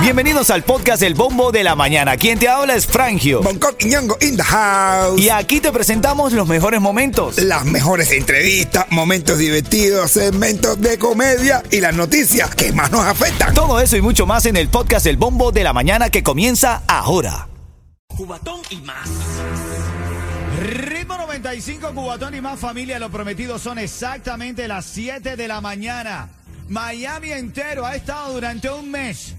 Bienvenidos al podcast El Bombo de la Mañana. Quien te habla es Frangio. Bangkok y Ñongo in the house. Y aquí te presentamos los mejores momentos. Las mejores entrevistas, momentos divertidos, segmentos de comedia y las noticias que más nos afectan. Todo eso y mucho más en el podcast El Bombo de la Mañana que comienza ahora. Cubatón y más. Ritmo 95, Cubatón y más familia. Lo prometido son exactamente las 7 de la mañana. Miami entero ha estado durante un mes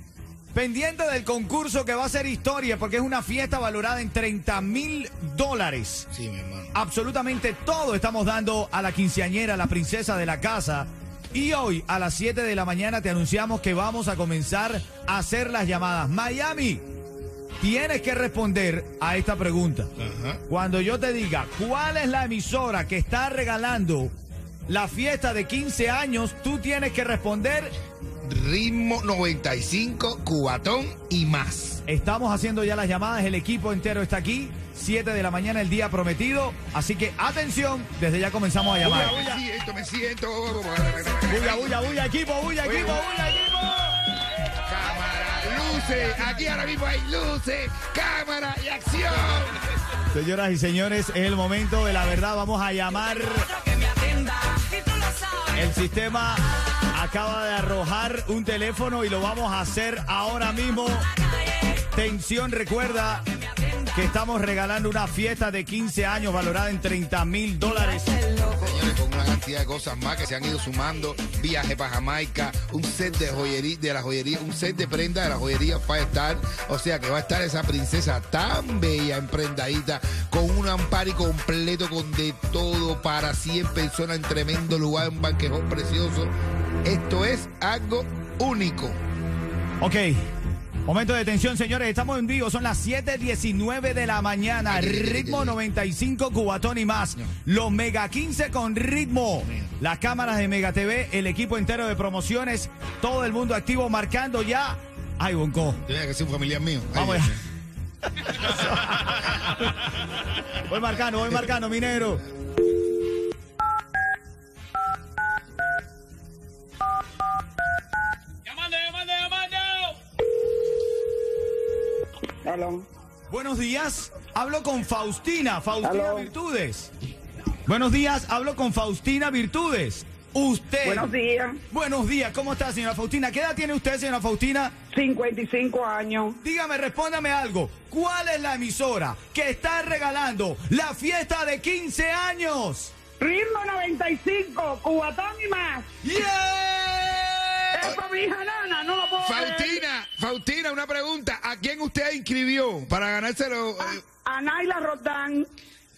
pendiente del concurso que va a ser historia porque es una fiesta valorada en 30 mil dólares. Sí, mi hermano. Absolutamente todo estamos dando a la quinceañera, a la princesa de la casa. Y hoy a las 7 de la mañana te anunciamos que vamos a comenzar a hacer las llamadas. Miami, tienes que responder a esta pregunta. Cuando yo te diga cuál es la emisora que está regalando la fiesta de 15 años, tú tienes que responder. Ritmo 95, Cubatón y más. Estamos haciendo ya las llamadas, el equipo entero está aquí. 7 de la mañana, el día prometido. Así que atención, desde ya comenzamos a llamar. Me siento, me siento. Bulla, bulla, bulla, equipo, bulla, equipo, bulla, equipo. Cámara, luces. Aquí ahora mismo hay luces, cámara y acción. Señoras y señores, es el momento de la verdad. Vamos a llamar. El sistema acaba de arrojar un teléfono y lo vamos a hacer ahora mismo. Tensión, recuerda que estamos regalando una fiesta de 15 años valorada en 30 mil dólares. Señores, con una cantidad de cosas más que se han ido sumando, viaje para Jamaica, un set de joyería, de la joyería, un set de prenda de la joyería Five Star. O sea que va a estar esa princesa tan bella, emprendadita, con un ampari completo, con de todo para 100 personas en tremendo lugar, un banquejón precioso. Esto es algo único. Ok. Momento de tensión, señores. Estamos en vivo. Son las 7:19 de la mañana. Ritmo 95, Cubatón y más. Los Mega 15 con ritmo. Las cámaras de Mega TV, el equipo entero de promociones. Todo el mundo activo marcando ya. Ay, Bonco. Tiene que ser un familiar mío. Ay, Vamos ya. Voy marcando, voy marcando, mi Buenos días. Hablo con Faustina. Faustina. Virtudes. Buenos días. Hablo con Faustina Virtudes. Usted. Buenos días. Buenos días, ¿cómo está, señora Faustina? ¿Qué edad tiene usted, señora Faustina? 55 años. Dígame, respóndame algo. ¿Cuál es la emisora que está regalando la fiesta de 15 años? Ritmo 95, Cubatón y más. ¡Yeah! Es para mi hija Nana, no lo puedo creer. Faustina, Faustina, una pregunta. ¿A quién usted inscribió para ganárselo? eh, A Naila Rodán,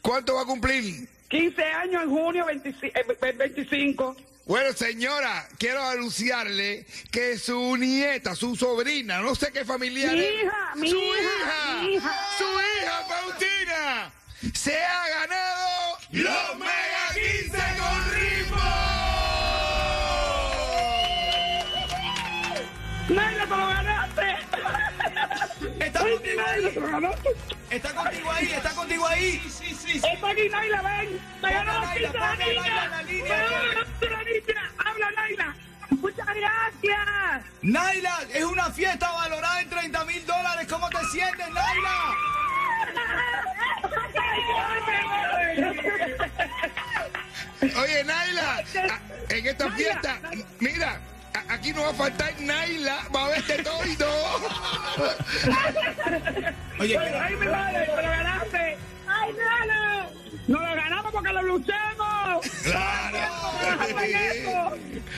¿Cuánto va a cumplir? 15 años en junio 25, eh, 25. Bueno, señora, quiero anunciarle que su nieta, su sobrina, no sé qué familiar Mi es, hija, mi su hija, mi hija. su hija, Faustina, se ha ganado Está contigo Naila, ahí. Está contigo ahí. Sí, sí, sí. Está aquí Naila, ven. Me ganó la Naila, quinta la Naila. Habla Naila. Muchas gracias. Naila, es una fiesta valorada en 30 mil dólares. ¿Cómo te sientes, Naila? Oye, Naila, en esta Naila, fiesta, mira, a- aquí no va a faltar Naila, va a de todo y todo. Oye, Ay, mi madre, te lo ganaste. Ay, nana. Nos lo ganamos porque lo luchamos. Claro.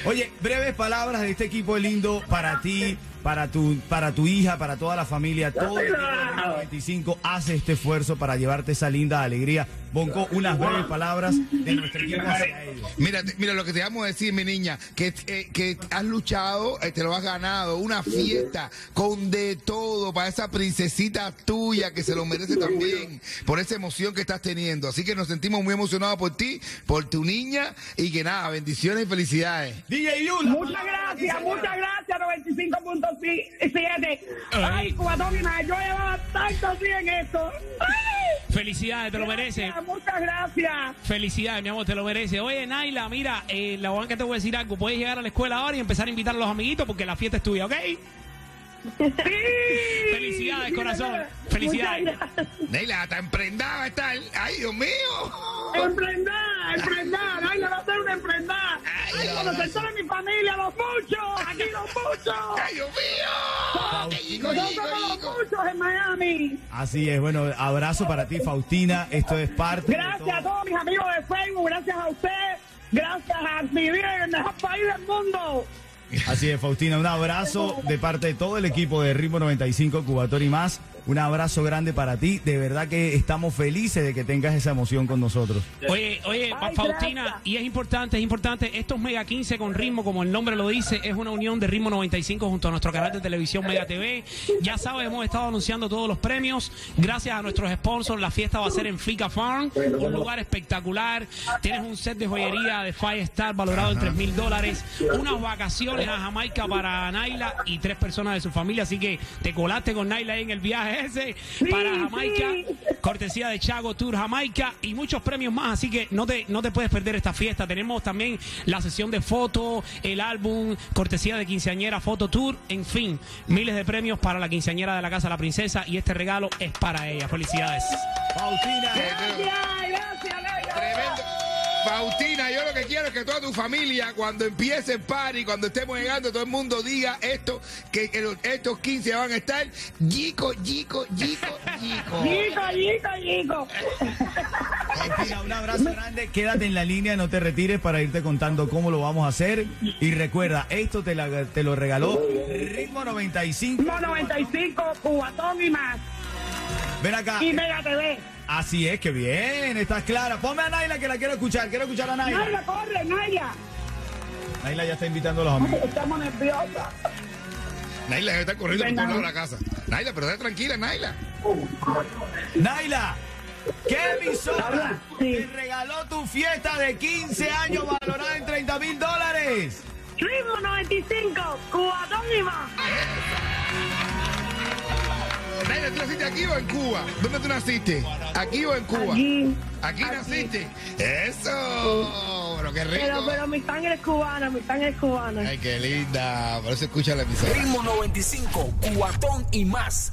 Oye, breves palabras de este equipo lindo para ti, para tu, para tu hija, para toda la familia. Todo el equipo de 95 hace este esfuerzo para llevarte esa linda alegría. Bonco, unas breves palabras de nuestro equipo hacia ellos. Mira, mira lo que te vamos a decir, mi niña, que, eh, que has luchado, eh, te lo has ganado, una fiesta con de todo para esa princesita tuya que se lo merece también, por esa emoción que estás teniendo. Así que nos sentimos muy emocionados por ti, por tu niña y que nada, bendiciones y felicidades. DJ Yu, la Muchas gracias, muchas gracias, 95.7. Ay, cubatón yo llevaba tanto así en esto. Ay, Felicidades, te lo mereces. Muchas gracias. Felicidades, mi amor, te lo mereces. Oye, Naila, mira, eh, la verdad que te voy a decir algo. Puedes llegar a la escuela ahora y empezar a invitar a los amiguitos porque la fiesta es tuya, ¿ok? Sí. Felicidades, corazón. Felicidades. Neila, hasta emprendada está. Ay, Dios mío. Emprendar. Ay, le va a hacer una emprendar. Ay, razón. entere mi familia, los muchos. Aquí los muchos. Ay, Dios mío. Nosotros somos chico. muchos en Miami. Así es, bueno, abrazo para ti, Faustina. Esto es parte. de Gracias a todo. todos mis amigos de Facebook, gracias a usted, gracias a vivir en el mejor país del mundo. Así es, Faustina, un abrazo de parte de todo el equipo de Ritmo 95, Cubator y más. Un abrazo grande para ti. De verdad que estamos felices de que tengas esa emoción con nosotros. Oye, oye, Ay, Faustina, gracias. y es importante, es importante, estos Mega 15 con ritmo, como el nombre lo dice, es una unión de Ritmo 95 junto a nuestro canal de televisión Mega TV. Ya sabes, hemos estado anunciando todos los premios. Gracias a nuestros sponsors, la fiesta va a ser en Fika Farm, un lugar espectacular. Tienes un set de joyería de Five Star valorado en 3 mil dólares, unas vacaciones a Jamaica para Naila y tres personas de su familia. Así que te colaste con Naila ahí en el viaje ese para Jamaica sí. cortesía de Chago Tour Jamaica y muchos premios más, así que no te, no te puedes perder esta fiesta. Tenemos también la sesión de fotos, el álbum, cortesía de quinceañera, foto tour, en fin, miles de premios para la quinceañera de la Casa de la Princesa y este regalo es para ella. Felicidades. Faustina. Gracias, gracias. Faustina, yo lo que quiero es que toda tu familia, cuando empiece el party, cuando estemos llegando, todo el mundo diga esto, que, que los- estos 15 van a estar Yico, Yico, Yico, Yico. Chico, chico, chico. Faustina, un abrazo grande. Quédate en la línea, no te retires para irte contando cómo lo vamos a hacer. Y recuerda, esto te, la- te lo regaló Ritmo 95. Ritmo 95, Cubatón y más. Ven acá. Y Mega TV. Así es, que bien, estás clara. Ponme a Naila que la quiero escuchar. Quiero escuchar a Naila. Naila, corre, Naila. Naila ya está invitando a los amigos. Estamos nerviosas. Naila debe estar corriendo por todos de la casa. Naila, pero esté tranquila, Naila. Naila, ¿qué emisora sí. te regaló tu fiesta de 15 años valorada en 30 mil dólares? Ritmo 95, Cubatón y más. Naila, ¿tú naciste aquí o en Cuba? ¿Dónde tú naciste? ¿Aquí o en Cuba? Aquí. ¿Aquí Aquí. naciste? ¡Eso! Pero qué rico. Pero, pero mi sangre es cubana, mi sangre es cubana. Ay, qué linda. Por eso escucha la emisora. Ritmo 95, cuatón y más.